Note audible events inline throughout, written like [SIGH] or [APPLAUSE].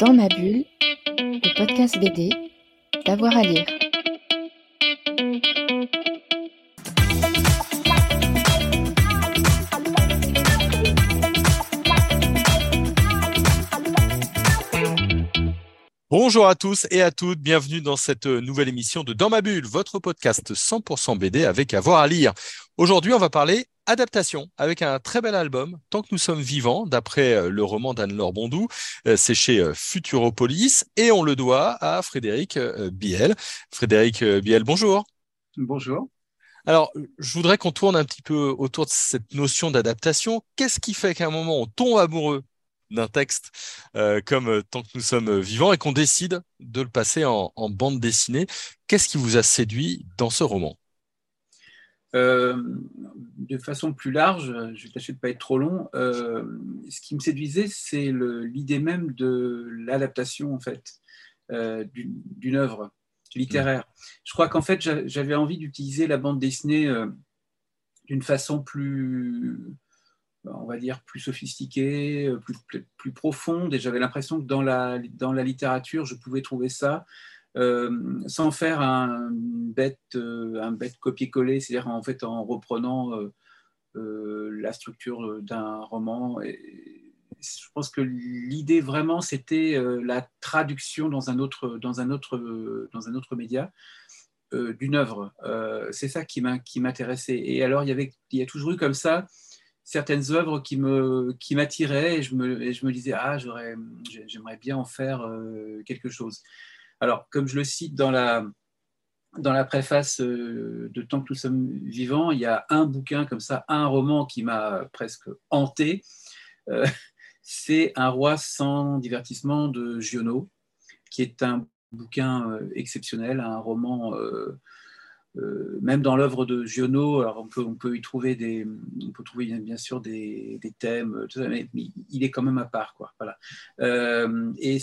Dans ma bulle, le podcast BD, d'avoir à lire. Bonjour à tous et à toutes, bienvenue dans cette nouvelle émission de Dans ma bulle, votre podcast 100% BD avec avoir à lire. Aujourd'hui, on va parler adaptation avec un très bel album, Tant que nous sommes vivants, d'après euh, le roman d'Anne-Laure Bondou. Euh, c'est chez euh, Futuropolis et on le doit à Frédéric Biel. Frédéric Biel, bonjour. Bonjour. Alors, je voudrais qu'on tourne un petit peu autour de cette notion d'adaptation. Qu'est-ce qui fait qu'à un moment on tombe amoureux d'un texte comme Tant que nous sommes vivants et qu'on décide de le passer en bande dessinée? Qu'est-ce qui vous a séduit dans ce roman? Euh, de façon plus large, je vais tâcher de ne pas être trop long, euh, ce qui me séduisait, c'est l'idée même de l'adaptation, en fait, euh, d'une œuvre littéraire. Je crois qu'en fait, j'avais envie d'utiliser la bande dessinée d'une façon plus, on va dire, plus sophistiquée, plus, plus profonde, et j'avais l'impression que dans la, dans la littérature, je pouvais trouver ça euh, sans faire un bête, euh, un bête copier-coller, c'est-à-dire en fait en reprenant euh, la structure d'un roman. Je pense que l'idée vraiment, c'était la traduction dans un autre, dans un autre, dans un autre média d'une œuvre. c'est ça qui m'intéressait. Et alors, il y, avait, il y a toujours eu comme ça certaines œuvres qui me qui m'attiraient et je me, je me disais ah j'aimerais bien en faire quelque chose alors, comme je le cite dans la, préface euh, de Tant que nous sommes vivants, il y a un bouquin comme ça, un roman qui m'a presque hanté. Euh, [LAUGHS] c'est Un roi sans divertissement de Giono, qui est un bouquin euh, exceptionnel, un roman même dans l'œuvre de Giono, alors on peut, on peut y trouver des, on peut trouver bien sûr des, thèmes, mais il est quand même à part, quoi. Voilà. Euh, et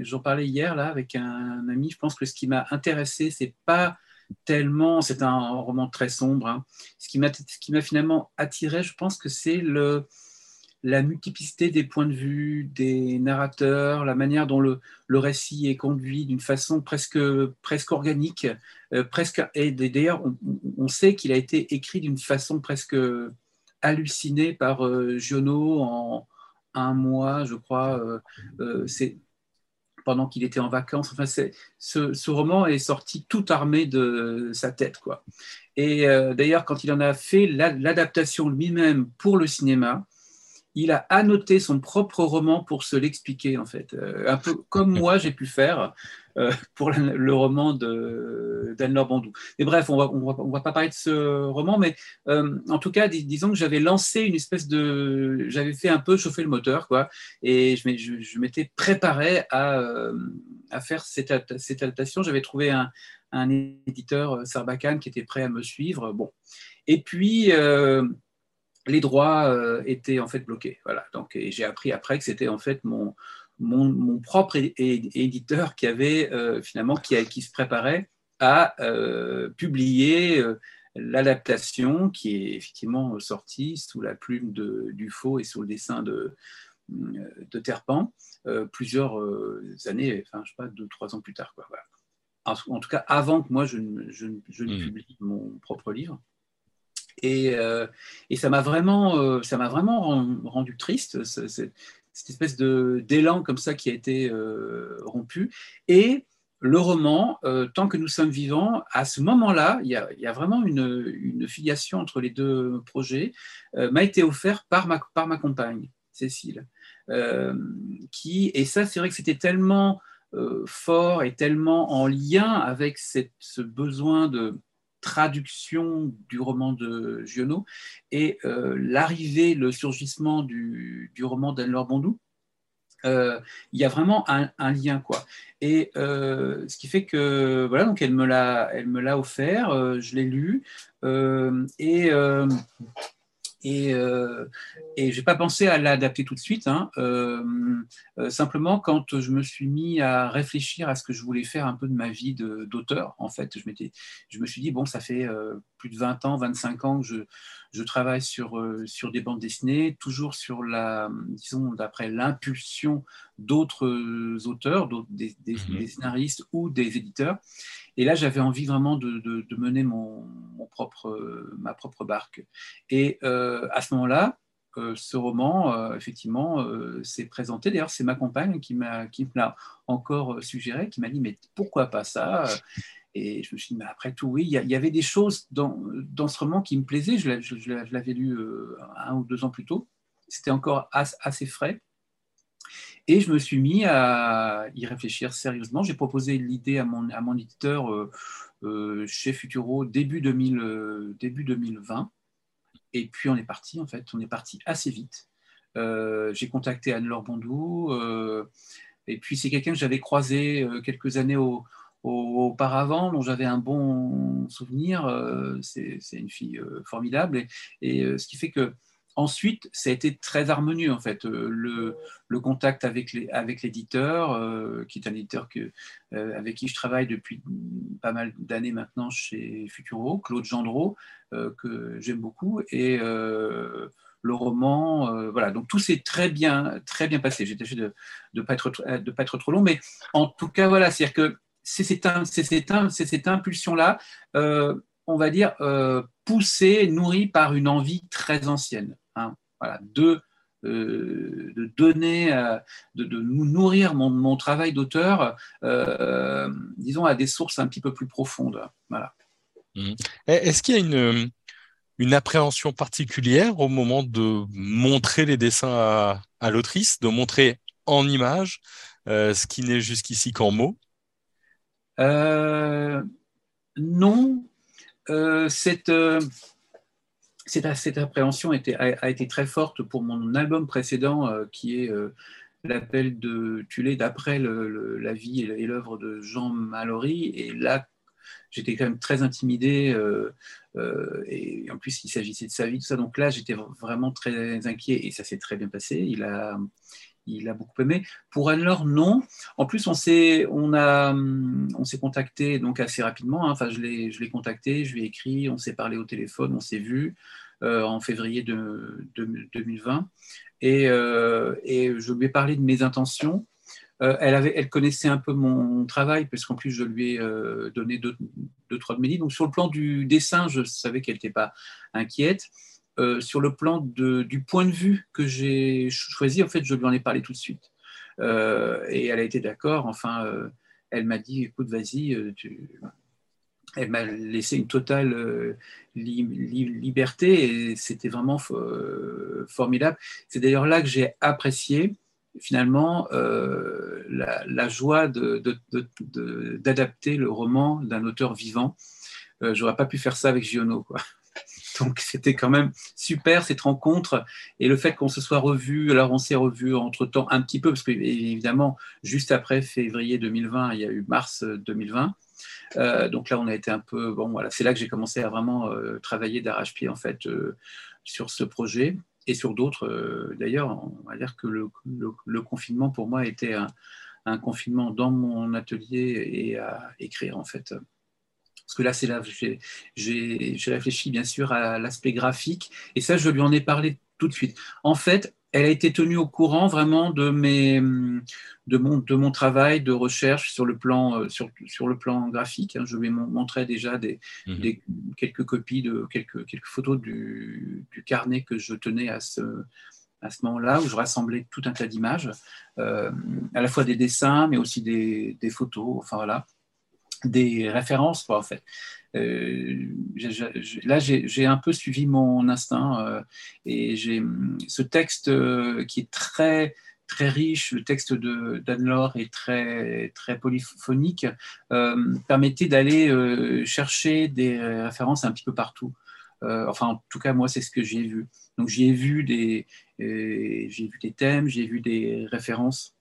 j'en parlais hier là avec un, ami. Je pense que ce qui m'a intéressé, c'est pas tellement, c'est un roman très sombre. Hein. Ce qui m'a, ce qui m'a finalement attiré, je pense que c'est le la multiplicité des points de vue, des narrateurs, la manière dont le, récit est conduit d'une façon presque, presque organique, euh, presque, et d'ailleurs on, sait qu'il a été écrit d'une façon presque hallucinée par euh, Giono en un mois, je crois. Euh, c'est pendant qu'il était en vacances. Enfin, ce, ce, roman est sorti tout armé de sa tête, quoi. Et d'ailleurs, quand il en a fait l'adaptation lui-même pour le cinéma, il a annoté son propre roman pour se l'expliquer, en fait. Euh, un peu comme moi, j'ai pu faire euh, pour le, roman d'Anne-Laure Bandou. Mais bref, on va, on va, pas parler de ce roman, mais euh, en tout cas, disons que j'avais lancé une espèce de... J'avais fait un peu chauffer le moteur, quoi, et je, m'étais préparé à, faire cette, cette adaptation. J'avais trouvé un, un éditeur, Sarbacane, qui était prêt à me suivre. Bon. Et puis les droits euh, étaient en fait bloqués. Voilà. Donc, et j'ai appris après que c'était en fait mon, mon, propre éditeur qui avait euh, finalement qui, qui, se préparait à euh, publier l'adaptation qui est effectivement sortie sous la plume de Dufaux et sous le dessin de, de Terpan plusieurs années, enfin je sais pas, deux, trois ans plus tard. Quoi. En, tout cas, avant que moi je, je, je ne mmh. publie mon propre livre. Euh, et, ça m'a vraiment, euh, ça m'a vraiment rendu triste, cette espèce d'élan comme ça qui a été euh, rompu. Et le roman, tant que nous sommes vivants, à ce moment-là, il, y a, vraiment une, filiation entre les deux projets, m'a été offert par ma, compagne, Cécile. qui, et ça, c'est vrai que c'était tellement fort et tellement en lien avec ce besoin de, traduction du roman de Giono et euh, l'arrivée, le surgissement du, roman d'Anne-Laure Bondou, euh, il y a vraiment un, lien quoi. Et euh, ce qui fait que voilà donc elle me l'a offert, je l'ai lu et et, euh, je n'ai pas pensé à l'adapter tout de suite. Hein. Euh, euh, simplement, quand je me suis mis à réfléchir à ce que je voulais faire un peu de ma vie d'auteur, en fait, je, je me suis dit, bon, ça fait plus de 20 ans, 25 ans que je, je travaille sur, sur des bandes dessinées, toujours sur la, disons, d'après l'impulsion d'autres auteurs, des, mhm. des, scénaristes ou des éditeurs. Et là, j'avais envie vraiment de, de, mener mon, mon, propre, ma propre barque. Et à ce moment-là, ce roman, effectivement, s'est présenté. D'ailleurs, c'est ma compagne qui m'a l'a encore suggéré, qui m'a dit mais pourquoi pas ça? Et je me suis dit, mais après tout, oui, il y, avait des choses dans, dans, ce roman qui me plaisaient. Je, l'avais lu un ou deux ans plus tôt. C'était encore assez frais. Et je me suis mis à y réfléchir sérieusement. J'ai proposé l'idée à mon, à mon éditeur chez Futuro début, 2000, début 2020. Et puis on est parti, en fait, on est parti assez vite. Euh, j'ai contacté Anne-Laure Bondou, euh, et puis c'est quelqu'un que j'avais croisé euh, quelques années auparavant, dont j'avais un bon souvenir. c'est une fille formidable, et, ce qui fait que Ensuite, ça a été très harmonieux en fait. Le, contact avec l'éditeur, qui est un éditeur avec qui je travaille depuis pas mal d'années maintenant chez Futuro, Claude Gendreau, que j'aime beaucoup, et le roman, voilà. Donc tout s'est très bien, très bien passé. J'ai tâché de ne pas, pas être trop long, mais en tout cas, voilà, c'est-à-dire que c'est cette, impulsion-là, on va dire, poussée, nourrie par une envie très ancienne. Hein, euh, de donner, euh, de, nourrir mon, travail d'auteur, euh, disons, à des sources un petit peu plus profondes. Mmh. Est-ce qu'il y a une, appréhension particulière au moment de montrer les dessins à, l'autrice, de montrer en image ce qui n'est jusqu'ici qu'en mots? Non. cette cette, appréhension a, été très forte pour mon album précédent euh, qui est euh, L'appel de Tulé d'après la vie et l'œuvre de Jean Mallory. Et là, j'étais quand même très intimidé. Euh, et en plus, il s'agissait de sa vie, tout ça. Donc là, j'étais vraiment très inquiet et ça s'est très bien passé. Il a, il a beaucoup aimé. Pour Anne-Laure, non. En plus, on s'est, on a, on s'est contacté donc assez rapidement. Hein. Enfin, je l'ai, je l'ai contacté, je lui ai écrit, on s'est parlé au téléphone, on s'est vu euh, en février de, 2020. Et, euh, et, je lui ai parlé de mes intentions. Euh, elle, avait, elle connaissait un peu mon travail, puisqu'en plus je lui ai donné deux, deux, trois de mes livres. Donc sur le plan du dessin, je savais qu'elle n'était pas inquiète. Euh, sur le plan du point de vue que j'ai choisi, en fait, je lui en ai parlé tout de suite. Euh, et elle a été d'accord. Enfin, euh, elle m'a dit, écoute, vas-y. Elle m'a laissé une totale liberté et c'était vraiment formidable. C'est d'ailleurs là que j'ai apprécié finalement la, joie d'adapter le roman d'un auteur vivant. J'aurais pas pu faire ça avec Giono. Quoi. [LAUGHS] Donc c'était quand même super cette rencontre et le fait qu'on se soit revu. Alors on s'est revu entre temps un petit peu parce que évidemment juste après février 2020, il y a eu mars 2020. Euh, donc là on a été un peu bon voilà, c'est là que j'ai commencé à vraiment euh, travailler d'arrache-pied en fait euh, sur ce projet et sur d'autres. D'ailleurs, on va dire que le, confinement pour moi était un, un confinement dans mon atelier et à écrire en fait. Parce que là, c'est là j'ai réfléchi bien sûr à l'aspect graphique. Et ça, je lui en ai parlé tout de suite. En fait, elle a été tenue au courant vraiment de, mes, de, mon, de mon travail de recherche sur le plan, euh, sur, sur le plan graphique. Hein. Je lui ai montré déjà des, mhm. des, quelques copies, de quelques, quelques photos du, du, carnet que je tenais à ce, à ce moment-là, où je rassemblais tout un tas d'images, euh, à la fois des dessins, mais aussi des, des photos. Enfin voilà des références, en fait. Euh, là, j'ai un peu suivi mon instinct euh, et j'ai ce texte euh, qui est très très riche, le texte d'Anne-Laure est très, très polyphonique, permettait d'aller chercher des références un petit peu partout. enfin, en tout cas, moi, c'est ce que j'ai vu. Donc, j'y vu des, j'ai vu des thèmes, j'ai vu des références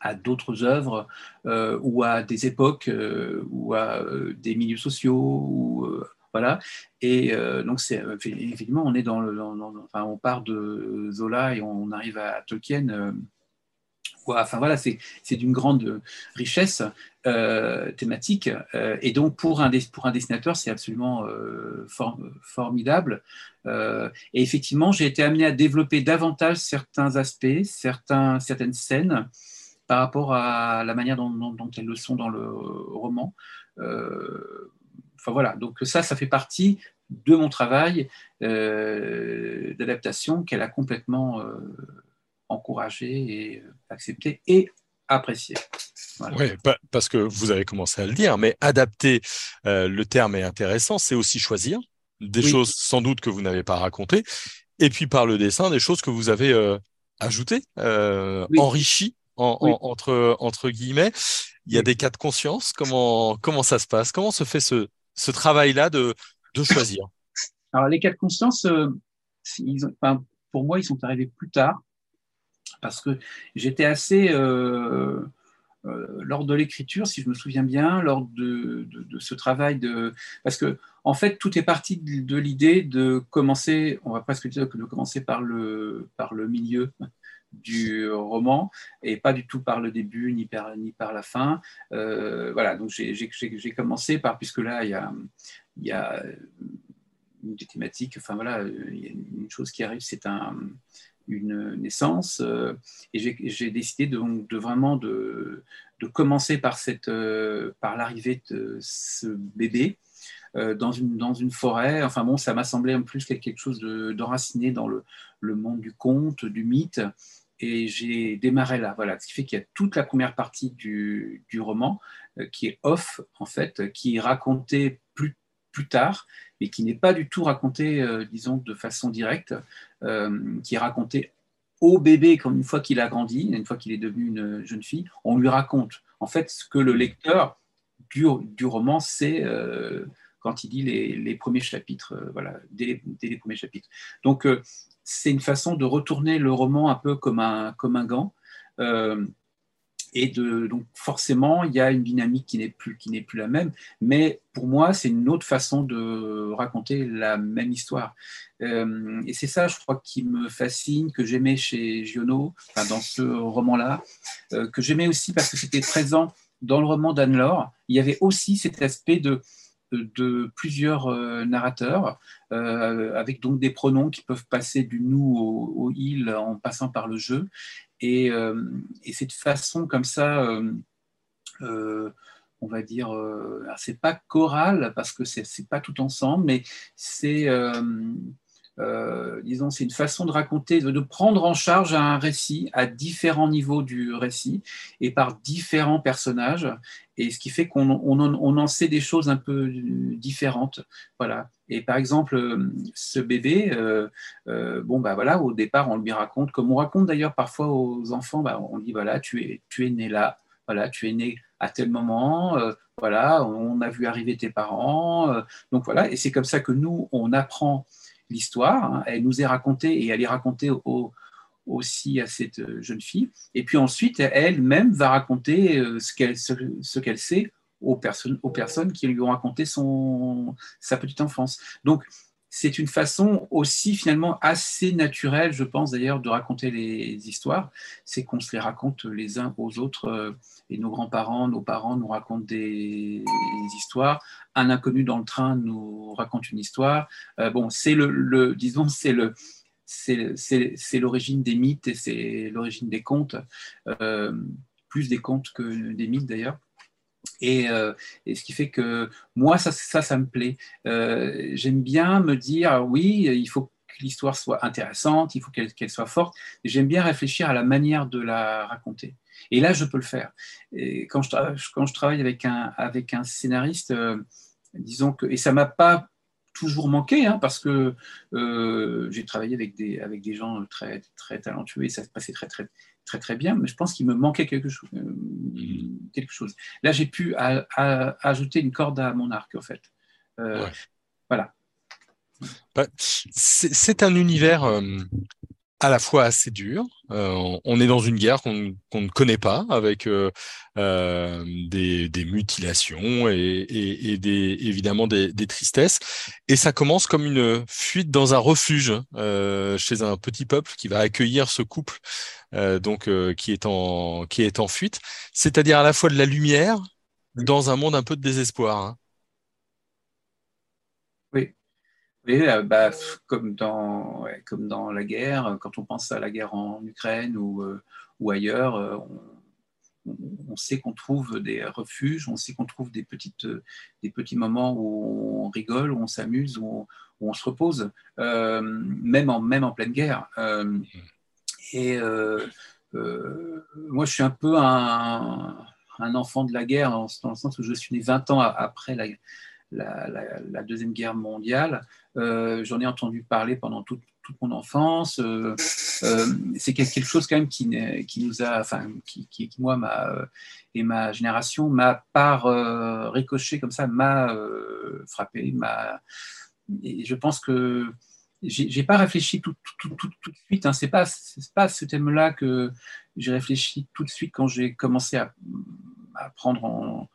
à d'autres œuvres euh, ou à des époques euh, ou à euh, des milieux sociaux ou voilà et donc c'est évidemment on est dans le enfin, on part de Zola et on arrive à Tolkien Enfin voilà, c'est d'une grande richesse thématique. Et donc pour un, pour un dessinateur, c'est absolument formidable. et effectivement, j'ai été amené à développer davantage certains aspects, certains, certaines scènes par rapport à la manière dont, dont, elles le sont dans le roman. enfin voilà, donc ça, ça fait partie de mon travail d'adaptation qu'elle a complètement encouragé et accepté et apprécié. Oui, parce que vous avez commencé à le dire, mais adapter, euh, le terme est intéressant, c'est aussi choisir des choses sans doute que vous n'avez pas racontées, et puis par le dessin, des choses que vous avez euh, ajoutées, euh, enrichies, entre, entre guillemets. Il y a des cas de conscience, comment, comment ça se passe? Comment se fait ce, ce travail-là de, de choisir? [COUGHS] Alors les cas de conscience, pour moi, ils sont arrivés plus tard parce que j'étais assez, euh, euh, lors de l'écriture, si je me souviens bien, lors de, ce travail de... Parce que, en fait, tout est parti de, l'idée de commencer, on va presque dire que de commencer par le, par le milieu du roman et pas du tout par le début ni par, ni par la fin. Euh, voilà, donc j'ai commencé par, puisque là, il y a, y a une des enfin voilà, il y a une chose qui arrive, c'est un, une naissance. Euh, et j'ai décidé de, de vraiment de, de, commencer par, euh, par l'arrivée de ce bébé dans une, dans une forêt. Enfin bon, ça m'a semblé en plus quelque chose d'enraciné dans le, le, monde du conte, du mythe. Et j'ai démarré là, voilà. Ce qui fait qu'il y a toute la première partie du, du roman qui est off, en fait, qui est racontée plus, plus tard, mais qui n'est pas du tout raconté, disons, de façon directe. Euh, qui est raconté au bébé comme une fois qu'il a grandi, une fois qu'il est devenu une jeune fille, on lui raconte en fait ce que le lecteur du, du roman sait euh, quand il lit les, premiers chapitres, euh, voilà, dès les, premiers chapitres. Donc c'est une façon de retourner le roman un peu comme un, comme un gant. Et de, donc forcément, il y a une dynamique qui n'est plus, plus la même. Mais pour moi, c'est une autre façon de raconter la même histoire. Euh, et c'est ça, je crois, qui me fascine, que j'aimais chez Giono, dans ce roman-là, euh, que j'aimais aussi parce que c'était présent dans le roman d'Anne-Laure. Il y avait aussi cet aspect de, de, plusieurs euh, narrateurs, avec donc des pronoms qui peuvent passer du nous au, il en passant par le jeu. Et, euh, et cette façon comme ça, euh, euh, on va dire, c'est pas choral parce que c'est pas tout ensemble, mais c'est euh, disons, c'est une façon de raconter, de, prendre en charge un récit à différents niveaux du récit et par différents personnages, et ce qui fait qu'on on, en sait des choses un peu différentes. Voilà. Et par exemple, ce bébé, euh, euh, bon bah voilà, au départ, on lui raconte, comme on raconte d'ailleurs parfois aux enfants, bah, on dit voilà, tu es, tu es né là, voilà, tu es né à tel moment, voilà, on a vu arriver tes parents, donc voilà, et c'est comme ça que nous, on apprend l'histoire. Hein. Elle nous est racontée et elle est racontée aussi à cette euh, jeune fille. Et puis ensuite, elle-même va raconter euh, ce qu'elle sait aux personnes, aux personnes qui lui ont raconté son, sa petite enfance. Donc, c'est une façon aussi finalement assez naturelle, je pense d'ailleurs, de raconter les histoires. C'est qu'on se les raconte les uns aux autres. Euh, et nos grands-parents, nos parents nous racontent des, histoires. Un inconnu dans le train nous raconte une histoire. Euh, bon, c'est le, disons, c'est le, c'est l'origine des mythes et c'est l'origine des contes, euh, plus des contes que des mythes d'ailleurs. Euh, et, ce qui fait que moi, ça, ça, me plaît. Euh, j'aime bien me dire, oui, il faut que l'histoire soit intéressante, il faut qu'elle soit forte. J'aime bien réfléchir à la manière de la raconter. Et là, je peux le faire. Quand, je, travaille avec un, avec un scénariste, euh, disons que, et ça m'a pas toujours manqué, hein, parce que j'ai travaillé avec des, avec des gens très, très talentueux et ça se passait très, très, très très bien, mais je pense qu'il me manquait quelque chose. Euh, mm. quelque chose. Là, j'ai pu ajouter une corde à mon arc, en fait. Euh, voilà. Bah, c'est un univers euh, à la fois assez dur. Euh, on est dans une guerre qu'on ne connaît pas, avec euh, euh, des, des, mutilations et, et, et des, évidemment des, des, tristesses. Et ça commence comme une fuite dans un refuge euh, chez un petit peuple qui va accueillir ce couple, euh, donc qui est en qui est en fuite. C'est-à-dire à la fois de la lumière dans un monde un peu de désespoir. Hein. Euh, bah, comme, dans, comme dans la guerre, quand on pense à la guerre en Ukraine ou, euh, ailleurs, euh, on, sait qu'on trouve des refuges, on sait qu'on trouve des, petits moments où on rigole, où on s'amuse, où, on se repose, même, en, pleine guerre. et moi, je suis un peu un, enfant de la guerre, dans le sens où je suis né 20 ans après la, la, Deuxième Guerre mondiale. Euh, j'en ai entendu parler pendant toute, mon enfance. Euh, euh, c'est quelque chose quand même qui, qui nous a, enfin, qui, qui, moi, ma, et ma génération, m'a par ricoché comme ça, m'a frappé. Et je pense que j'ai pas réfléchi tout, tout, tout, tout de suite. Hein. C'est pas, pas ce thème-là que j'ai réfléchi tout de suite quand j'ai commencé à, à prendre en,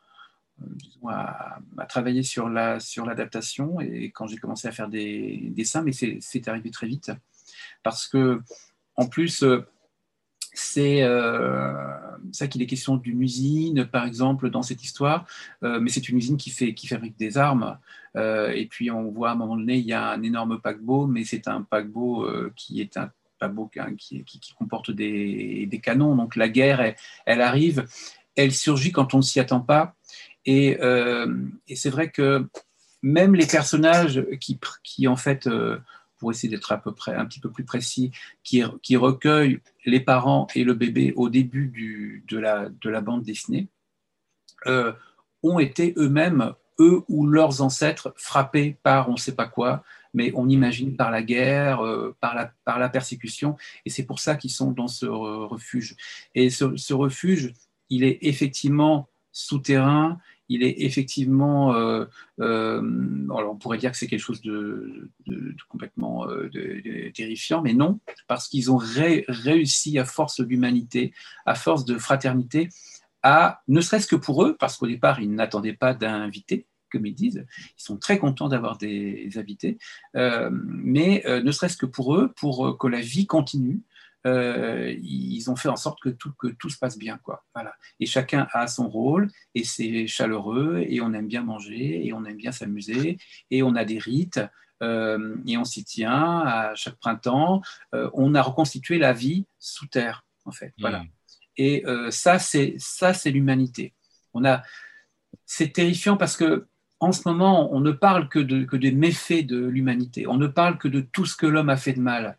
à, travailler sur la sur l'adaptation et quand j'ai commencé à faire des dessins, mais c'est arrivé très vite parce que en plus euh, c'est euh, ça qu'il est question d'une usine, par exemple, dans cette histoire, euh, mais c'est une usine qui, fait, qui fabrique des armes. et puis on voit à un moment donné, il y a un énorme paquebot, mais c'est un paquebot qui est un paquebot qui, qui, comporte des, des, canons. Donc la guerre, elle arrive, elle surgit quand on ne s'y attend pas. Euh, et, c'est vrai que même les personnages qui, qui en fait, euh, pour essayer d'être à peu près un petit peu plus précis, qui, recueillent les parents et le bébé au début de, la, de la bande dessinée, euh, ont été eux-mêmes, eux ou leurs ancêtres, frappés par on ne sait pas quoi, mais on imagine par la guerre, par, la, persécution, et c'est pour ça qu'ils sont dans ce refuge. Et ce, refuge, il est effectivement souterrain, il est effectivement, euh, euh, on pourrait dire que c'est quelque chose de, complètement euh, terrifiant, mais non, parce qu'ils ont réussi à force d'humanité, à force de fraternité, à, ne serait-ce que pour eux, parce qu'au départ, ils n'attendaient pas d'invités, comme ils disent. Ils sont très contents d'avoir des invités, mais ne serait-ce que pour eux, pour que la vie continue, euh, ils ont fait en sorte que tout, que tout se passe bien. Quoi. Voilà. Et chacun a son rôle, et c'est chaleureux, et on aime bien manger, et on aime bien s'amuser, et on a des rites, euh, et on s'y tient à chaque printemps. Euh, on a reconstitué la vie sous terre, en fait. Voilà. Mmh. Et ça, c'est ça, c'est l'humanité. On a, c'est terrifiant parce que en ce moment, on ne parle que, de, que des méfaits de l'humanité. On ne parle que de tout ce que l'homme a fait de mal.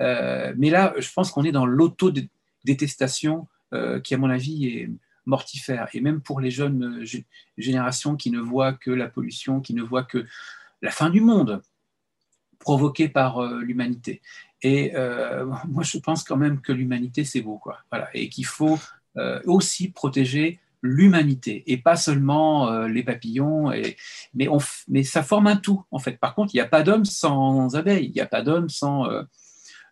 Euh, mais là, je pense qu'on est dans l'auto-détestation euh, qui, à mon avis, est mortifère. Et même pour les jeunes euh, générations qui ne voient que la pollution, qui ne voient que la fin du monde provoquée par l'humanité. Et [LAUGHS] moi, je pense quand même que l'humanité, c'est beau, quoi. Voilà. Et qu'il faut aussi protéger l'humanité et pas seulement les papillons. Mais, mais ça forme un tout, en fait. Par contre, il n'y a pas d'homme sans abeilles, il n'y a pas d'homme sans,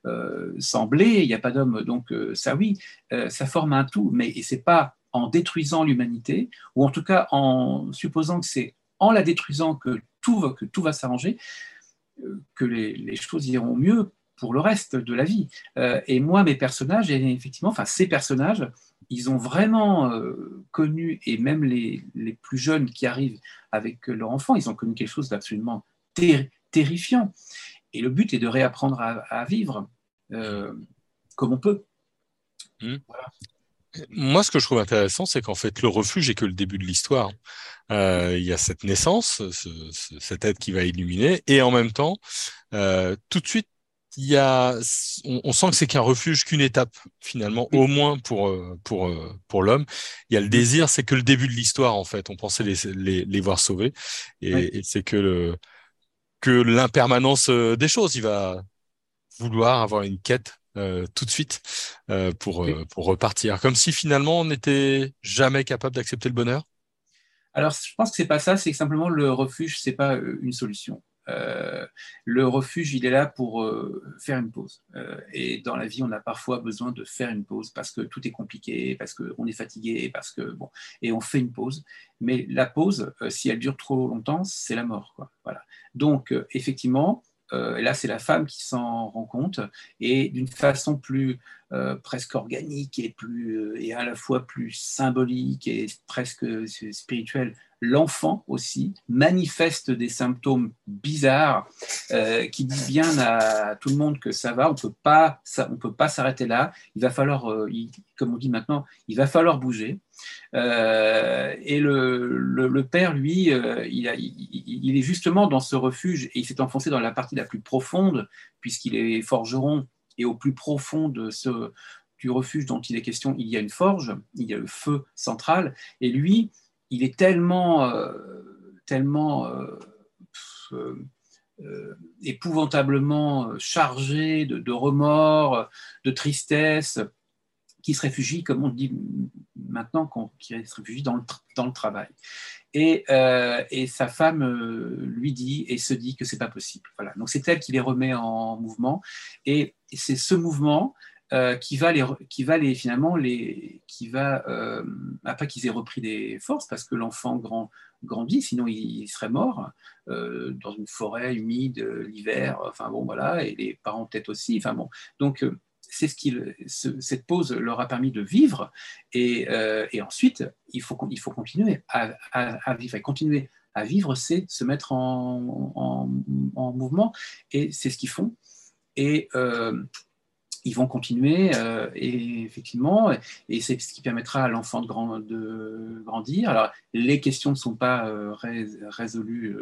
euh, sans blé, il n'y a pas d'homme, donc euh, ça oui, euh, ça forme un tout, mais et c'est pas en détruisant l'humanité, ou en tout cas en supposant que c'est en la détruisant que tout va, va s'arranger, que les, choses iront mieux pour le reste de la vie. et moi, mes personnages, et effectivement, enfin ces personnages, ils ont vraiment connu, et même les, les, plus jeunes qui arrivent avec leur enfant, ils ont connu quelque chose d'absolument terrifiant. Et le but est de réapprendre à, vivre euh, comme on peut. Hmm. Moi, ce que je trouve intéressant, c'est qu'en fait, le refuge est que le début de l'histoire. Euh, il y a cette naissance, cette aide qui va illuminer, et en même temps, euh, tout de suite, il y a, on, sent que c'est qu'un refuge, qu'une étape finalement, au moins pour pour pour l'homme. Il y a le désir, c'est que le début de l'histoire en fait. On pensait les les, voir sauvés, et, et c'est que le que l'impermanence euh, des choses. Il va vouloir avoir une quête euh, tout de suite euh, pour, pour repartir. Comme si finalement on n'était jamais capable d'accepter le bonheur. Alors, je pense que c'est pas ça, c'est simplement le refuge, c'est pas une solution. Euh, le refuge, il est là pour euh, faire une pause. et dans la vie, on a parfois besoin de faire une pause parce que tout est compliqué, parce qu'on est fatigué, parce que bon, et on fait une pause. Mais la pause, si elle dure trop longtemps, c'est la mort. Quoi. Voilà. Donc, effectivement, euh, là, c'est la femme qui s'en rend compte, et d'une façon plus euh, presque organique et, plus, euh, et à la fois plus symbolique et presque spirituelle, l'enfant aussi manifeste des symptômes bizarres qui disent bien à tout le monde que ça va, on peut pas, on peut pas s'arrêter là. Il va falloir, comme on dit maintenant, il va falloir bouger. Euh, et le, père, lui, euh, il, est justement dans ce refuge et il s'est enfoncé dans la partie la plus profonde, puisqu'il est forgeron, et au plus profond de ce, du refuge dont il est question, il y a une forge, il y a le feu central, et lui, il est tellement, euh, tellement épouvantablement chargé de, remords, de tristesse, qui se réfugie, comme on dit maintenant, qui se réfugie dans le, travail. Et, euh, sa femme euh, lui dit et se dit que c'est pas possible. Voilà. Donc c'est elle qui les remet en mouvement, et c'est ce mouvement euh, qui va les, qui va les finalement les, qui va après qu'ils aient repris des forces parce que l'enfant grand, grandit, sinon il, serait mort dans une forêt humide l'hiver. Enfin bon voilà, et les parents peut-être aussi. Enfin bon, donc c'est ce qui, cette pause leur a permis de vivre. Et, euh, ensuite, il faut, il faut continuer à, vivre. Continuer à vivre, c'est se mettre en, mouvement. Et c'est ce qu'ils font. Et euh, ils vont continuer. Euh, et effectivement, et c'est ce qui permettra à l'enfant de, de, grandir. Alors, les questions ne sont pas résolues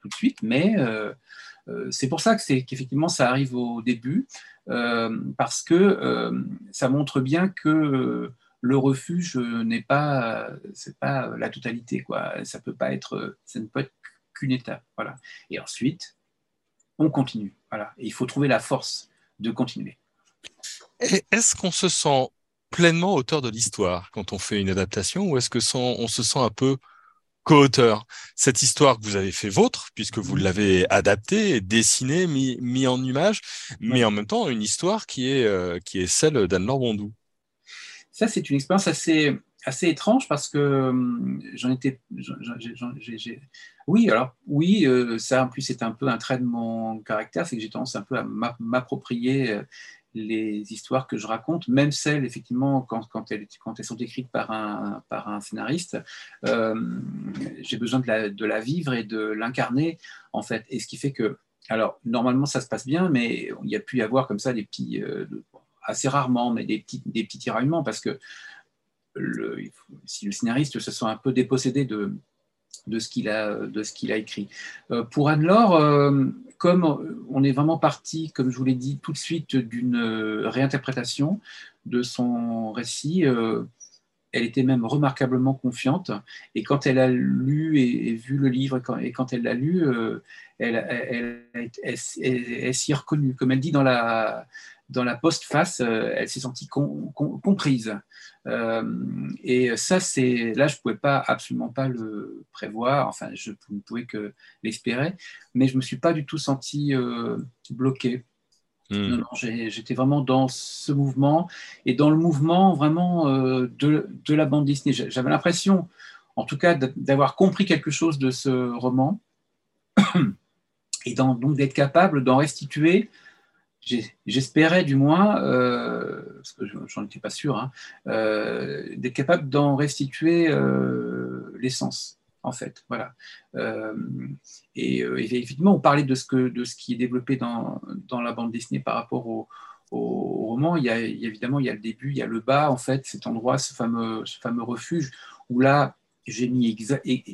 tout de suite, mais c'est pour ça que c'est ça arrive au début. Euh, parce que euh, ça montre bien que le refuge n'est pas, pas la totalité, quoi. Ça peut pas être, ça ne peut être qu'une étape, voilà. Et ensuite, on continue, voilà. Et il faut trouver la force de continuer. Est-ce qu'on se sent pleinement auteur de l'histoire quand on fait une adaptation, ou est-ce que on se sent un peu co-auteur? Cette histoire que vous avez fait vôtre, puisque vous mmh. l'avez adaptée, dessinée, mis, mis en image, mais en même temps une histoire qui est, euh, qui est celle d'Anne-Laure Bondou. Ça, c'est une expérience assez, assez étrange parce que hum, j'en étais. oui, alors, oui, euh, ça en plus c'est un peu un trait de mon caractère, c'est que j'ai tendance un peu à m'approprier euh, les histoires que je raconte, même celles, effectivement, quand, quand, elles, quand elles sont écrites par un, par un scénariste, euh, j'ai besoin de la, de la, vivre et de l'incarner, en fait. Et ce qui fait que, alors, normalement, ça se passe bien, mais il y a pu y avoir comme ça des petits, euh, assez rarement, mais des petits, des petits tiraillements, parce que le, si le scénariste se sent un peu dépossédé de, de ce qu'il a, de ce qu'il a écrit. Euh, pour Anne-Laure, euh, comme on est vraiment parti, comme je vous l'ai dit, tout de suite d'une réinterprétation de son récit, euh, elle était même remarquablement confiante. Et quand elle a lu et, vu le livre, et quand, elle l'a lu, elle, elle, s'y est. Comme elle dit dans la, dans la post-face, elle s'est sentie comprise. Euh, et ça, c'est là, je ne pouvais pas absolument pas le prévoir. Enfin, je ne pouvais que l'espérer, mais je me suis pas du tout senti euh, bloqué. Hmm. J'étais vraiment dans ce mouvement et dans le mouvement vraiment euh, de, de, la bande Disney. J'avais l'impression, en tout cas, d'avoir compris quelque chose de ce roman [COUGHS] et donc d'être capable d'en restituer j'espérais du moins, euh, parce que j'en étais pas sûr, hein, euh, d'être capable d'en restituer euh, l'essence, en fait. Voilà. et, effectivement, on parlait de ce, que, de ce qui est développé dans, dans la bande dessinée par rapport au, au, roman. Il y, a, évidemment, il y a le début, il y a le bas, en fait, cet endroit, ce fameux, ce fameux refuge, où là, j'ai mis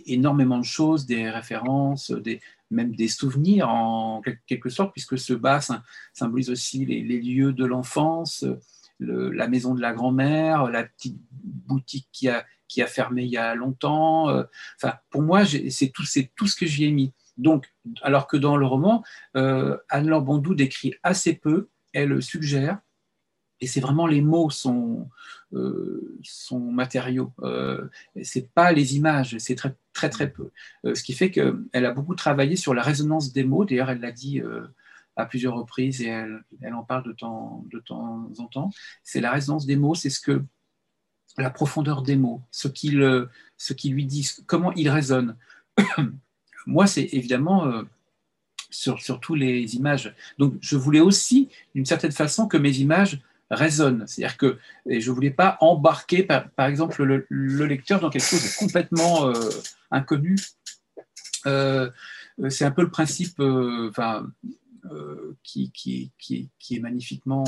énormément de choses, des références, des, même des souvenirs en quelque sorte, puisque ce bas symbolise aussi les, lieux de l'enfance, la maison de la grand-mère, la petite boutique qui a, fermé il y a longtemps. Euh, enfin, pour moi, c'est tout, tout ce que j'y ai mis. Donc, alors que dans le roman, euh, Anne-Laure Bondou décrit assez peu, elle suggère, et c'est vraiment les mots sont, euh, sont matériaux. Euh, c'est pas les images, c'est très, très très peu. ce qui fait qu'elle a beaucoup travaillé sur la résonance des mots. D'ailleurs, elle l'a dit à plusieurs reprises et elle, elle, en parle de temps, de temps en temps. C'est la résonance des mots, c'est ce que la profondeur des mots, ce qu'ils ce qui lui disent, comment ils résonnent. [COUGHS] Moi, c'est évidemment euh, sur, sur tous les images. Donc, je voulais aussi, d'une certaine façon, que mes images résonnent. C'est-à-dire que je ne voulais pas embarquer, par, exemple, le, lecteur dans quelque chose de complètement euh, inconnu. Euh, c'est un peu le principe enfin, qui, qui, qui, qui, est magnifiquement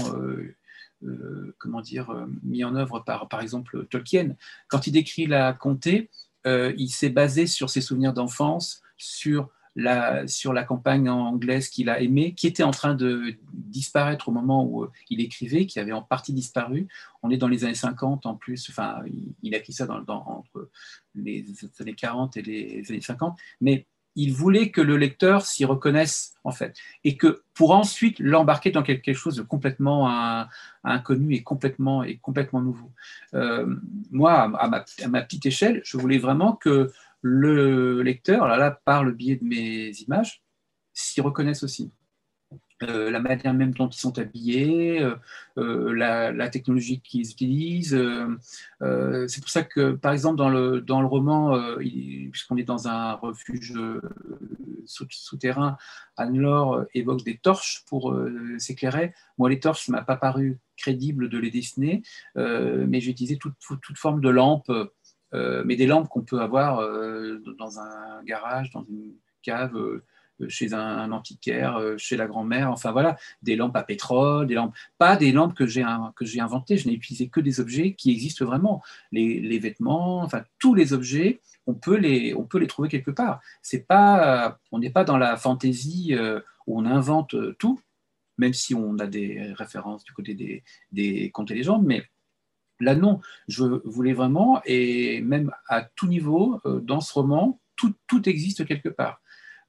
euh, comment dire, euh, mis en œuvre par, par exemple, Tolkien. Quand il décrit la comté, euh, il s'est basé sur ses souvenirs d'enfance, sur sur la campagne anglaise qu'il a aimée, qui était en train de disparaître au moment où il écrivait, qui avait en partie disparu. On est dans les années 50 en plus, enfin, il, a écrit ça dans, entre les années 40 et les années 50, mais il voulait que le lecteur s'y reconnaisse, en fait, et que pour ensuite l'embarquer dans quelque chose de complètement inconnu et complètement, et complètement nouveau. Euh, moi, à ma, petite échelle, je voulais vraiment que le lecteur, là, par le biais de mes images, s'y reconnaisse aussi. Euh, la manière même dont ils sont habillés, euh, euh, la, technologie qu'ils utilisent. c'est pour ça que, par exemple, dans le, dans le roman, puisqu'on est dans un refuge souterrain, Anne-Laure évoque des torches pour s'éclairer. Moi, les torches, ne m'a pas paru crédible de les dessiner, mais j'ai utilisé toute, toute, forme de lampe, mais des lampes qu'on peut avoir dans un garage, dans une cave chez un, antiquaire, euh, chez la grand-mère, enfin voilà, des lampes à pétrole, des lampes, pas des lampes que j'ai inventées, je n'ai utilisé que des objets qui existent vraiment, les, vêtements, enfin tous les objets, on peut les, on peut les trouver quelque part. C'est pas, on n'est pas dans la fantaisie euh, où on invente euh, tout, même si on a des références du côté des, des contes et légendes, mais là non, je voulais vraiment, et même à tout niveau, dans ce roman, tout, tout existe quelque part.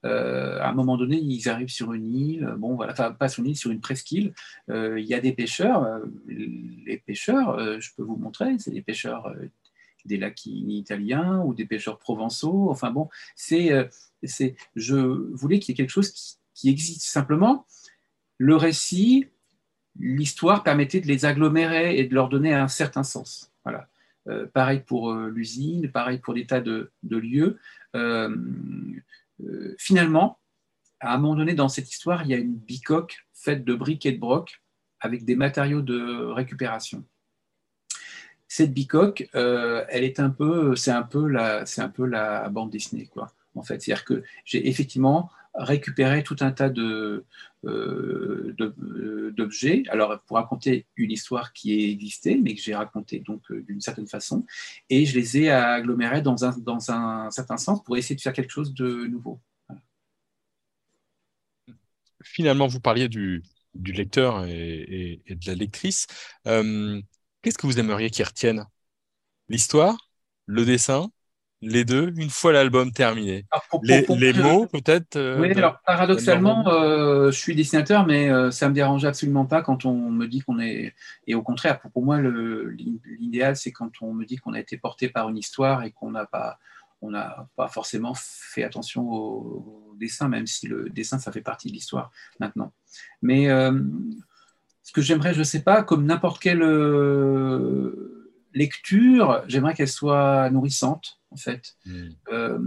Euh, à un moment donné, ils arrivent sur une île, bon voilà, enfin pas sur une île, sur une presqu'île. Euh, il y a des pêcheurs. Euh, les pêcheurs, je peux vous montrer, c'est des pêcheurs des lacs italiens ou des pêcheurs provençaux. Enfin bon, c'est, je voulais qu'il y ait quelque chose qui, existe simplement. Le récit, l'histoire permettait de les agglomérer et de leur donner un certain sens. Voilà. pareil pour l'usine, pareil pour des tas de, lieux. Euh, finalement, à un moment donné dans cette histoire, il y a une bicoque faite de briques et de broc avec des matériaux de récupération. Cette bicoque, euh, elle est un peu, c'est un peu la, c'est un peu la bande dessinée, quoi. En fait, c'est-à-dire que j'ai effectivement récupéré tout un tas de, euh, d'objets. Alors, pour raconter une histoire qui existait, mais que j'ai racontée donc d'une certaine façon, et je les ai agglomérés dans un, dans un certain sens pour essayer de faire quelque chose de nouveau. Finalement, vous parliez du, du lecteur et, de la lectrice. Euh, qu'est-ce que vous aimeriez qu'ils retiennent? L'histoire? Le dessin? Les deux une fois l'album terminé les, mots peut-être euh, Oui, alors paradoxalement, euh, je suis dessinateur, mais ça euh, ça me dérange absolument pas quand on me dit qu'on est. Et au contraire, pour, moi, l'idéal, c'est quand on me dit qu'on a été porté par une histoire et qu'on n'a pas, on n'a pas forcément fait attention au, dessin, même si le dessin, ça fait partie de l'histoire maintenant. Mais ce que j'aimerais, je ne sais pas, comme n'importe quelle lecture, j'aimerais qu'elle soit nourrissante en fait, hmm. euh,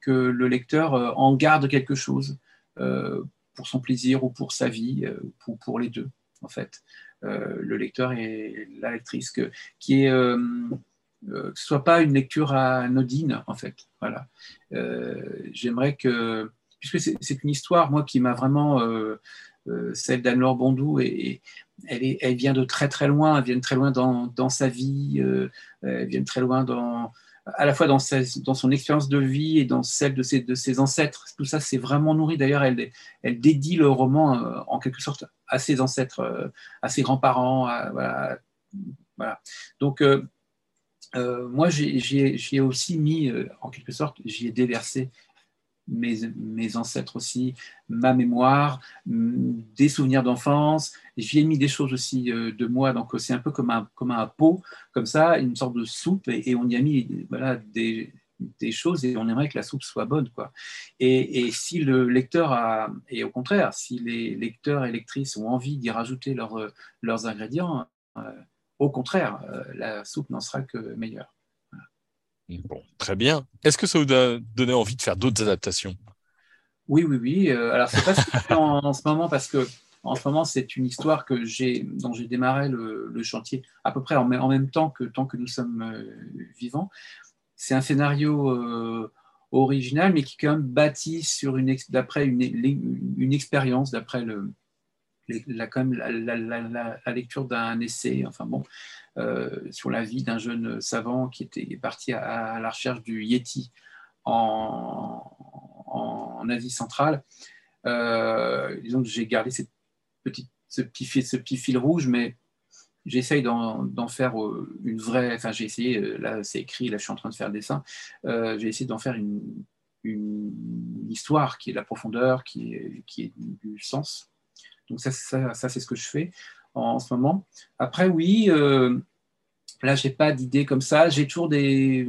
que le lecteur euh, en garde quelque chose euh, pour son plaisir ou pour sa vie, ou pour, les deux, en fait. le lecteur et la lectrice, que, qui est que ce soit pas une lecture anodine, en fait. Voilà. J'aimerais que, puisque c'est une histoire, moi, qui m'a vraiment, celle d'Anne-Laure Bondou, et, elle, est, elle, vient de très très loin, elle vient de très loin dans, dans sa vie, elle vient de très loin dans, à la fois dans, dans son expérience de vie et dans celle de ses, de ses ancêtres. Tout ça, c'est vraiment nourri. D'ailleurs, elle, elle dédie le roman euh, en quelque sorte à ses ancêtres, euh, à ses grands-parents. Voilà, voilà, Donc, euh, moi, j'y ai, aussi mis, en quelque sorte, j'y ai déversé mes, ancêtres aussi, ma mémoire, des souvenirs d'enfance. J'y ai mis des choses aussi euh, de moi, donc c'est un peu comme un, comme un pot, comme ça, une sorte de soupe, et, on y a mis voilà, des, des choses et on aimerait que la soupe soit bonne. Quoi. Et, si le lecteur a, et au contraire, si les lecteurs et lectrices ont envie d'y rajouter leurs ingrédients, au contraire, la soupe n'en sera que meilleure. Très bien. Est-ce que ça vous a donné envie de faire d'autres adaptations? Oui, oui, oui. Alors, c'est pas [LAUGHS] ce en, en ce moment parce que en ce moment, c'est une histoire que j'ai, dont j'ai démarré le, chantier à peu près en, même temps que tant que nous sommes euh, vivants. C'est un scénario euh, original, mais qui est quand même bâti sur une, d'après une, expérience, d'après la, la, lecture d'un essai, enfin bon, euh, sur la vie d'un jeune savant qui était parti à, la recherche du Yeti en, Asie centrale. disons que j'ai gardé cette petit, ce, petit fil, rouge, mais j'essaye d'en faire euh, une vraie. Enfin, j'ai essayé, euh, là c'est écrit, là je suis en train de faire le dessin, euh, j'ai essayé d'en faire une, histoire qui est de la profondeur, qui est, du sens. Donc, ça c'est ce que je fais en, ce moment. Après, oui, euh, là, j'ai pas d'idée comme ça. J'ai toujours des,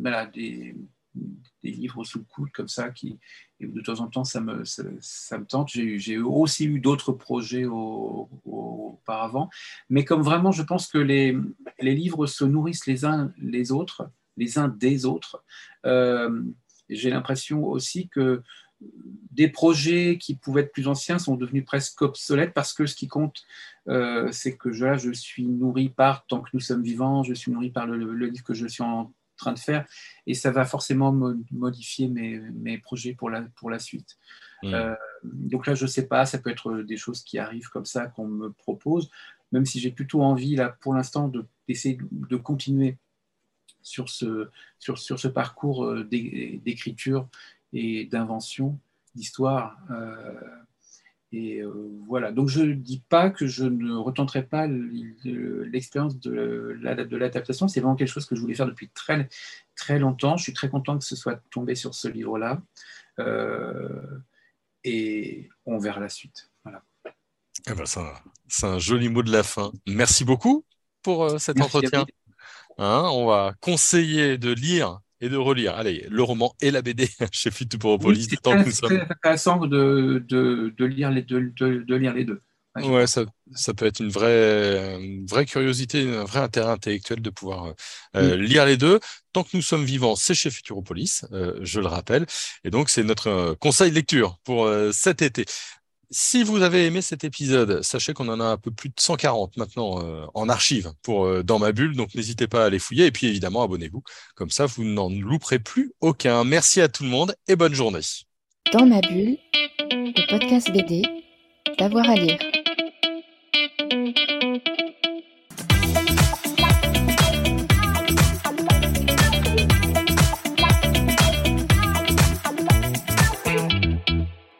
voilà, des, livres sous le coude comme ça qui de temps en temps ça me, ça, me tente. J'ai aussi eu d'autres projets auparavant, mais comme vraiment je pense que les, les, livres se nourrissent les uns les autres, les uns des autres, euh, j'ai l'impression aussi que des projets qui pouvaient être plus anciens sont devenus presque obsolètes parce que ce qui compte, euh, c'est que je, là, je suis nourri par, tant que nous sommes vivants, je suis nourri par le, le livre que je suis en train de faire et ça va forcément modifier mes, mes, projets pour la, pour la suite. Hmm. Euh, donc là, je ne sais pas, ça peut être des choses qui arrivent comme ça, qu'on me propose, même si j'ai plutôt envie, là, pour l'instant, d'essayer de, continuer sur ce, sur, sur ce parcours euh, d'écriture et d'invention, d'histoire. Euh, et euh, voilà, donc je ne dis pas que je ne retenterai pas l'expérience de l'adaptation. C'est vraiment quelque chose que je voulais faire depuis très, très longtemps. Je suis très content que ce soit tombé sur ce livre-là. Euh, et on verra la suite. Voilà. Eh ben c'est un, joli mot de la fin. Merci beaucoup pour euh, cet entretien. Hein, on va conseiller de lire et de relire. Allez, le roman et la BD chez Futuropolis. Oui, c'est très, intéressant de, de, de, lire les, de, de lire les deux. Ouais, ça, ça, peut être une vraie, une vraie curiosité, un vrai intérêt intellectuel de pouvoir euh, lire les deux. Tant que nous sommes vivants, c'est chez Futuropolis, euh, je le rappelle. Et donc, c'est notre euh, conseil de lecture pour euh, cet été. Si vous avez aimé cet épisode, sachez qu'on en a un peu plus de 140 maintenant euh, en archive pour euh, Dans ma bulle, donc n'hésitez pas à les fouiller et puis évidemment abonnez-vous. Comme ça, vous n'en louperez plus aucun. Merci à tout le monde et bonne journée. Dans ma bulle, le podcast BD, d'avoir à lire.